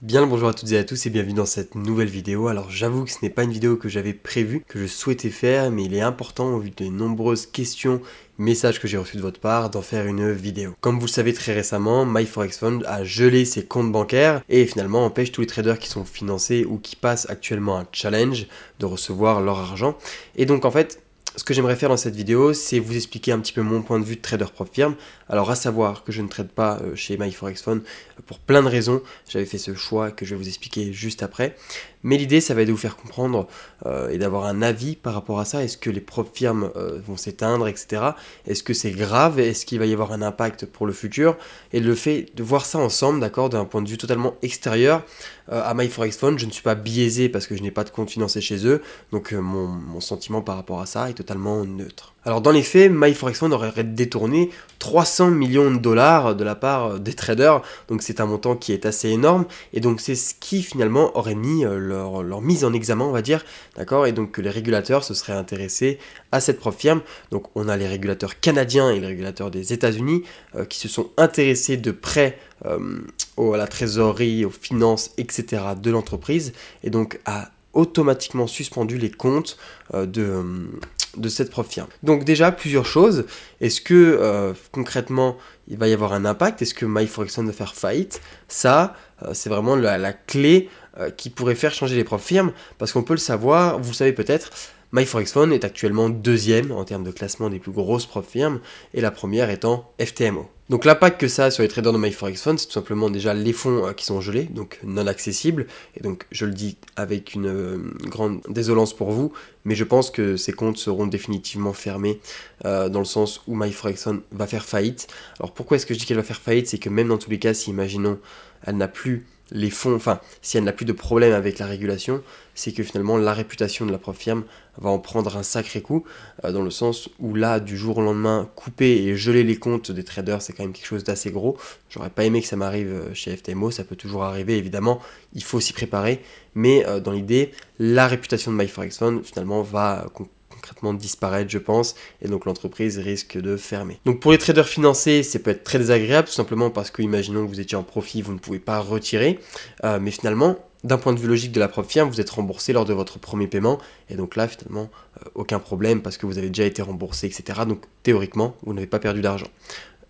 Bien le bonjour à toutes et à tous et bienvenue dans cette nouvelle vidéo. Alors j'avoue que ce n'est pas une vidéo que j'avais prévue, que je souhaitais faire, mais il est important au vu des nombreuses questions, messages que j'ai reçus de votre part d'en faire une vidéo. Comme vous le savez très récemment, MyForexFund a gelé ses comptes bancaires et finalement empêche tous les traders qui sont financés ou qui passent actuellement un challenge de recevoir leur argent. Et donc en fait, ce que j'aimerais faire dans cette vidéo, c'est vous expliquer un petit peu mon point de vue de trader propre firme. Alors à savoir que je ne trade pas euh, chez MyForexFund euh, pour plein de raisons. J'avais fait ce choix que je vais vous expliquer juste après. Mais l'idée, ça va être de vous faire comprendre euh, et d'avoir un avis par rapport à ça. Est-ce que les propres firmes vont s'éteindre, etc. Est-ce que c'est grave? Est-ce qu'il va y avoir un impact pour le futur? Et le fait de voir ça ensemble, d'accord, d'un point de vue totalement extérieur à MyForexFund, je ne suis pas biaisé parce que je n'ai pas de compte financé chez eux. Donc mon, mon sentiment par rapport à ça est totalement neutre. Alors dans les faits, MyForexFund aurait détourné 300 millions de dollars de la part des traders, donc c'est un montant qui est assez énorme, et donc c'est ce qui finalement aurait mis euh, leur, mise en examen, on va dire, d'accord, et donc que les régulateurs se seraient intéressés à cette propre firme. Donc on a les régulateurs canadiens et les régulateurs des États-Unis euh, qui se sont intéressés de près euh, à la trésorerie, aux finances, etc. de l'entreprise, et donc à automatiquement suspendu les comptes de, de cette prof firme. Donc déjà, plusieurs choses. Est-ce que euh, concrètement, il va y avoir un impact? Est-ce que MyForexFund va faire faillite? Ça, euh, c'est vraiment la, clé euh, qui pourrait faire changer les profs firmes, parce qu'on peut le savoir, vous le savez peut-être, MyForexFund est actuellement deuxième en termes de classement des plus grosses prof firmes, et la première étant FTMO. Donc l'impact que ça a sur les traders de MyForexFund, c'est tout simplement déjà les fonds euh, qui sont gelés, donc non accessibles, et donc je le dis avec une euh, grande désolance pour vous, mais je pense que ces comptes seront définitivement fermés euh, dans le sens où MyForexFund va faire faillite. Alors pourquoi est-ce que je dis qu'elle va faire faillite? C'est que même dans tous les cas, si imaginons elle n'a plus les fonds, enfin, si elle n'a plus de problème avec la régulation, c'est que finalement la réputation de la propre firme va en prendre un sacré coup, euh, dans le sens où là, du jour au lendemain, couper et geler les comptes des traders, c'est quand même quelque chose d'assez gros. J'aurais pas aimé que ça m'arrive euh, chez FTMO, ça peut toujours arriver, évidemment, il faut s'y préparer, mais euh, dans l'idée, la réputation de MyForexFund, finalement, va concrètement disparaître, je pense, et donc l'entreprise risque de fermer. Donc pour les traders financiers, ça peut être très désagréable, tout simplement parce que, imaginons que vous étiez en profit, vous ne pouvez pas retirer, euh, mais finalement, d'un point de vue logique de la propre firme, vous êtes remboursé lors de votre premier paiement, et donc là, finalement, euh, aucun problème parce que vous avez déjà été remboursé, etc. Donc théoriquement, vous n'avez pas perdu d'argent.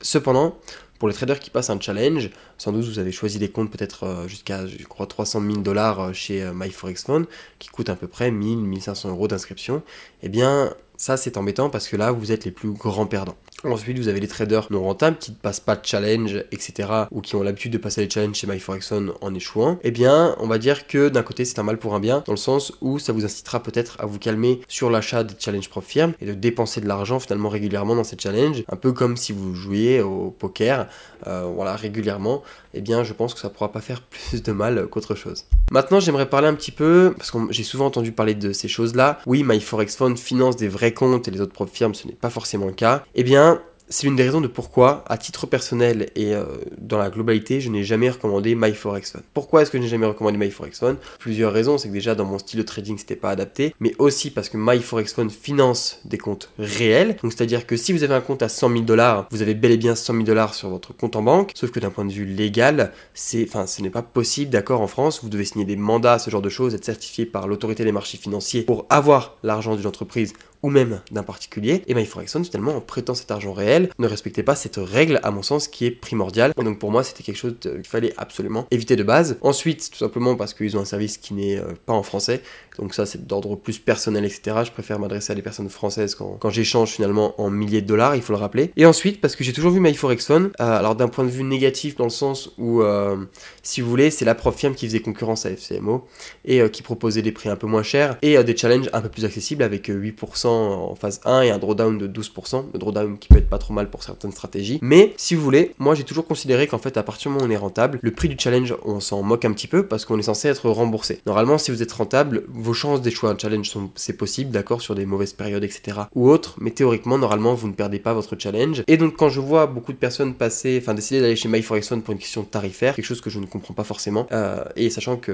Cependant, pour les traders qui passent un challenge, sans doute vous avez choisi des comptes peut-être euh, jusqu'à, je crois, 300 000 dollars euh, chez euh, MyForexFund, qui coûtent à peu près 1000, 1500 euros d'inscription. Eh bien, ça c'est embêtant parce que là, vous êtes les plus grands perdants. Ensuite, vous avez les traders non rentables qui ne passent pas de challenge, etc. ou qui ont l'habitude de passer les challenges chez MyForexFund en échouant. Eh bien, on va dire que d'un côté, c'est un mal pour un bien, dans le sens où ça vous incitera peut-être à vous calmer sur l'achat des challenges prof firm et de dépenser de l'argent finalement régulièrement dans ces challenges, un peu comme si vous jouiez au poker, euh, voilà, régulièrement. Eh bien, je pense que ça pourra pas faire plus de mal qu'autre chose. Maintenant, j'aimerais parler un petit peu, parce que j'ai souvent entendu parler de ces choses-là. Oui, MyForexFund finance des vrais comptes et les autres prof firmes, ce n'est pas forcément le cas. Eh bien, c'est l'une des raisons de pourquoi, à titre personnel et euh, dans la globalité, je n'ai jamais recommandé MyForexFund. Pourquoi est-ce que je n'ai jamais recommandé MyForexFund Plusieurs raisons, c'est que déjà dans mon style de trading, c'était pas adapté, mais aussi parce que MyForexFund finance des comptes réels. Donc c'est-à-dire que si vous avez un compte à 100 000 dollars, vous avez bel et bien 100 000 dollars sur votre compte en banque, sauf que d'un point de vue légal, c'est, enfin, ce n'est pas possible, d'accord, en France, vous devez signer des mandats, ce genre de choses, être certifié par l'autorité des marchés financiers pour avoir l'argent d'une entreprise ou même d'un particulier, et MyForexFund finalement en prêtant cet argent réel ne respectait pas cette règle à mon sens qui est primordiale. Et donc pour moi c'était quelque chose qu'il fallait absolument éviter de base. Ensuite tout simplement parce qu'ils ont un service qui n'est euh, pas en français, donc ça c'est d'ordre plus personnel etc. Je préfère m'adresser à des personnes françaises quand, quand j'échange finalement en milliers de dollars, il faut le rappeler. Et ensuite parce que j'ai toujours vu MyForexFund, euh, alors d'un point de vue négatif dans le sens où euh, si vous voulez c'est la prof firme qui faisait concurrence à FCMO et qui proposait des prix un peu moins chers et des challenges un peu plus accessibles avec 8% en phase 1 et un drawdown de 12%. Le drawdown qui peut être pas trop mal pour certaines stratégies. Mais si vous voulez, moi j'ai toujours considéré qu'en fait à partir du moment où on est rentable, le prix du challenge on s'en moque un petit peu parce qu'on est censé être remboursé. Normalement si vous êtes rentable, vos chances d'échouer un challenge sont c'est possible, d'accord, sur des mauvaises périodes, etc. ou autres, mais théoriquement normalement vous ne perdez pas votre challenge. Et donc quand je vois beaucoup de personnes passer, enfin décider d'aller chez MyForexFund pour une question tarifaire, quelque chose que je ne comprends pas forcément, euh, et sachant que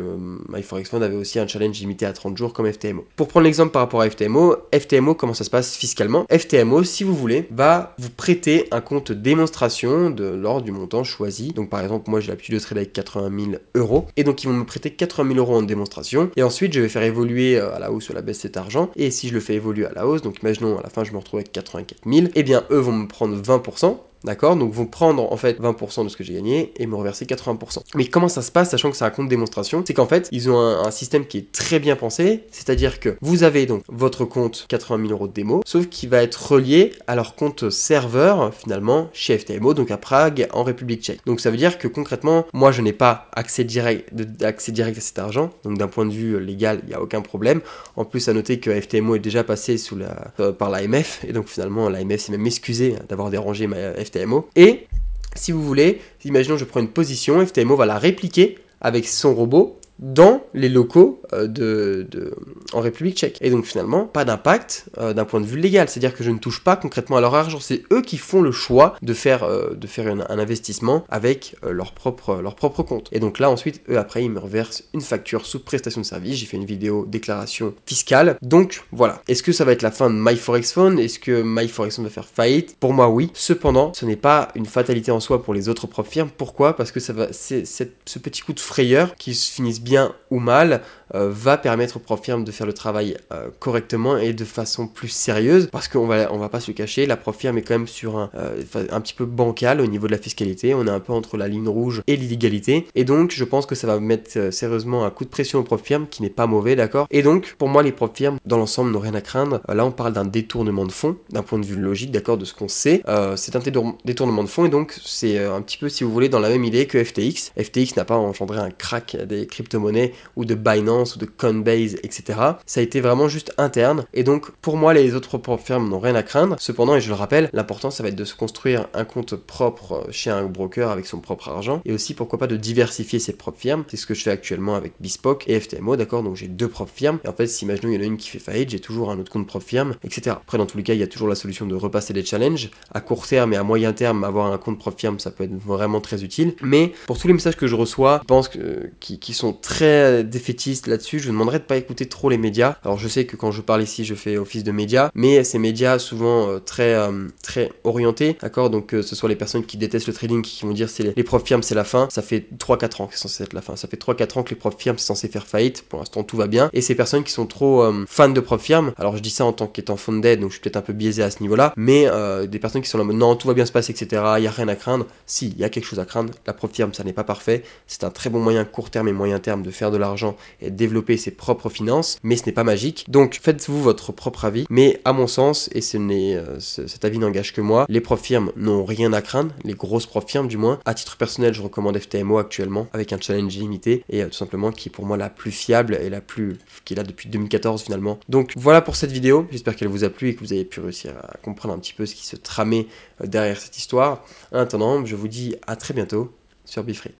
MyForexFund avait aussi un challenge limité à 30 jours comme FTMO. Pour prendre l'exemple par rapport à FTMO FTMO, comment ça se passe fiscalement? FTMO, si vous voulez, va vous prêter un compte démonstration de l'ordre du montant choisi. Donc par exemple, moi j'ai l'habitude de trader avec 80 000 euros. Et donc ils vont me prêter 80 000 euros en démonstration. Et ensuite, je vais faire évoluer euh, à la hausse ou à la baisse cet argent. Et si je le fais évoluer à la hausse, donc imaginons à la fin je me retrouve avec 84 000, et bien eux vont me prendre 20%. D'accord? Donc vont prendre en fait 20% de ce que j'ai gagné et me reverser 80%. Mais comment ça se passe, sachant que c'est un compte démonstration? C'est qu'en fait, ils ont un, système qui est très bien pensé, c'est-à-dire que vous avez donc votre compte 80 000 euros de démo, sauf qu'il va être relié à leur compte serveur finalement chez FTMO, donc à Prague, en République tchèque. Donc ça veut dire que concrètement, moi je n'ai pas accès direct, accès direct à cet argent, donc d'un point de vue légal, il n'y a aucun problème. En plus, à noter que FTMO est déjà passé sous la, euh, par l'AMF, et donc finalement l'AMF s'est même excusé d'avoir dérangé ma FTMO et si vous voulez, imaginons je prends une position, FTMO va la répliquer avec son robot dans les locaux euh, de, en République tchèque. Et donc finalement, pas d'impact euh, d'un point de vue légal. C'est-à-dire que je ne touche pas concrètement à leur argent. C'est eux qui font le choix de faire, euh, de faire un investissement avec leur, propre, leur propre compte. Et donc là, ensuite, eux, après, ils me reversent une facture sous prestation de service. J'ai fait une vidéo déclaration fiscale. Donc voilà. Est-ce que ça va être la fin de MyForexPhone Est-ce que MyForexPhone va faire faillite? Pour moi, oui. Cependant, ce n'est pas une fatalité en soi pour les autres propres firmes. Pourquoi? Parce que ça va, c'est ce petit coup de frayeur qui se finissent bien ou mal euh, va permettre aux prof firmes de faire le travail euh, correctement et de façon plus sérieuse. Parce qu'on va on va pas se cacher la prof firme est quand même sur un, euh, un petit peu bancal au niveau de la fiscalité. On est un peu entre la ligne rouge et l'illégalité. Et donc je pense que ça va mettre sérieusement un coup de pression aux prof firmes qui n'est pas mauvais d'accord? Et donc pour moi les prof firmes dans l'ensemble n'ont rien à craindre. Là on parle d'un détournement de fonds d'un point de vue logique d'accord de ce qu'on sait. C'est un détournement de fonds et donc c'est un petit peu si vous voulez dans la même idée que FTX FTX n'a pas engendré un crack des crypto-monnaies ou de Binance ou de Coinbase, etc. Ça a été vraiment juste interne. Et donc, pour moi, les autres propres firmes n'ont rien à craindre. Cependant, et je le rappelle, l'important, ça va être de se construire un compte propre chez un broker avec son propre argent. Et aussi, pourquoi pas, de diversifier ses propres firmes. C'est ce que je fais actuellement avec Bespoke et FTMO, d'accord? Donc, j'ai deux propres firmes. Et en fait, si imaginons, il y en a une qui fait faillite, j'ai toujours un autre compte propre firme, etc. Après, dans tous les cas, il y a toujours la solution de repasser les challenges. À court terme et à moyen terme, avoir un compte propre firme, ça peut être vraiment très utile. Mais pour tous les messages que je reçois, je pense que, qui, sont très défaitistes là-dessus, je vous demanderais de pas écouter trop les médias. Alors je sais que quand je parle ici, je fais office de médias, mais ces médias souvent euh, très euh, très orientés, d'accord? Donc ce soit les personnes qui détestent le trading qui vont dire c'est les, profs firmes c'est la fin, ça fait 3-4 ans que c'est censé être la fin. Ça fait 3-4 ans que les profs firmes c'est censé faire faillite. Pour l'instant tout va bien. Et ces personnes qui sont trop euh, fans de profs firmes, alors je dis ça en tant qu'étant funded, donc je suis peut-être un peu biaisé à ce niveau-là, mais des personnes qui sont là non tout va bien se passer, etc. Il y a rien à craindre. Si, il y a quelque chose à craindre. La prof firme ça n'est pas parfait. C'est un très bon moyen court terme et moyen terme de faire de l'argent et développer ses propres finances, mais ce n'est pas magique. Donc faites-vous votre propre avis. Mais à mon sens, et ce n'est, euh, cet avis n'engage que moi, les profs firmes n'ont rien à craindre, les grosses profs firmes du moins. À titre personnel, je recommande FTMO actuellement avec un challenge limité et euh, tout simplement qui est pour moi la plus fiable et la plus qui est là depuis 2014 finalement. Donc voilà pour cette vidéo. J'espère qu'elle vous a plu et que vous avez pu réussir à comprendre un petit peu ce qui se tramait euh, derrière cette histoire. En attendant, je vous dis à très bientôt sur Bifree.